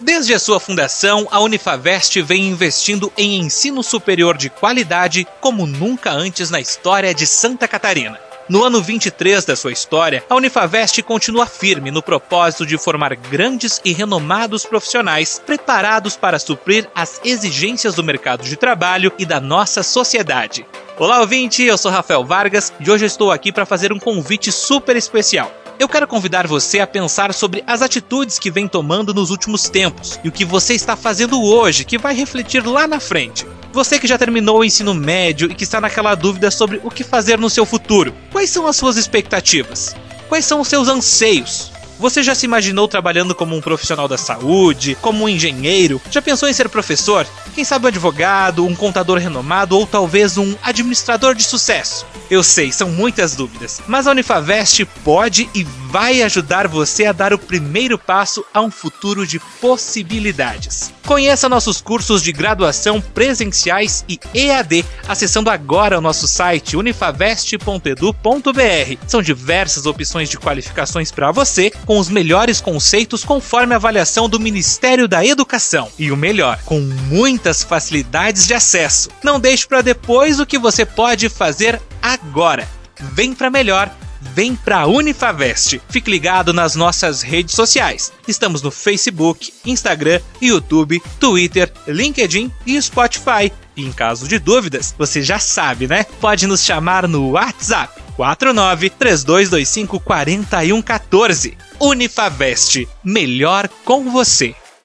Desde a sua fundação, a Unifavest vem investindo em ensino superior de qualidade como nunca antes na história de Santa Catarina. No ano 23 da sua história, a Unifavest continua firme no propósito de formar grandes e renomados profissionais preparados para suprir as exigências do mercado de trabalho e da nossa sociedade. Olá, ouvinte, eu sou Rafael Vargas e hoje estou aqui para fazer um convite super especial. Eu quero convidar você a pensar sobre as atitudes que vem tomando nos últimos tempos e o que você está fazendo hoje que vai refletir lá na frente. Você que já terminou o ensino médio e que está naquela dúvida sobre o que fazer no seu futuro, quais são as suas expectativas? Quais são os seus anseios? Você já se imaginou trabalhando como um profissional da saúde, como um engenheiro? Já pensou em ser professor? Quem sabe um advogado, um contador renomado ou talvez um administrador de sucesso? Eu sei, são muitas dúvidas, mas a Unifavest pode e vai ajudar você a dar o primeiro passo a um futuro de possibilidades. Conheça nossos cursos de graduação presenciais e EAD acessando agora o nosso site unifavest.edu.br. São diversas opções de qualificações para você, com os melhores conceitos conforme a avaliação do Ministério da Educação. E o melhor, com muitas facilidades de acesso. Não deixe para depois o que você pode fazer agora. Vem para melhor vem pra Unifavest. Fique ligado nas nossas redes sociais. Estamos no Facebook, Instagram, YouTube, Twitter, LinkedIn e Spotify. E em caso de dúvidas, você já sabe, né? Pode nos chamar no WhatsApp 49 3225 4114. Unifavest, melhor com você.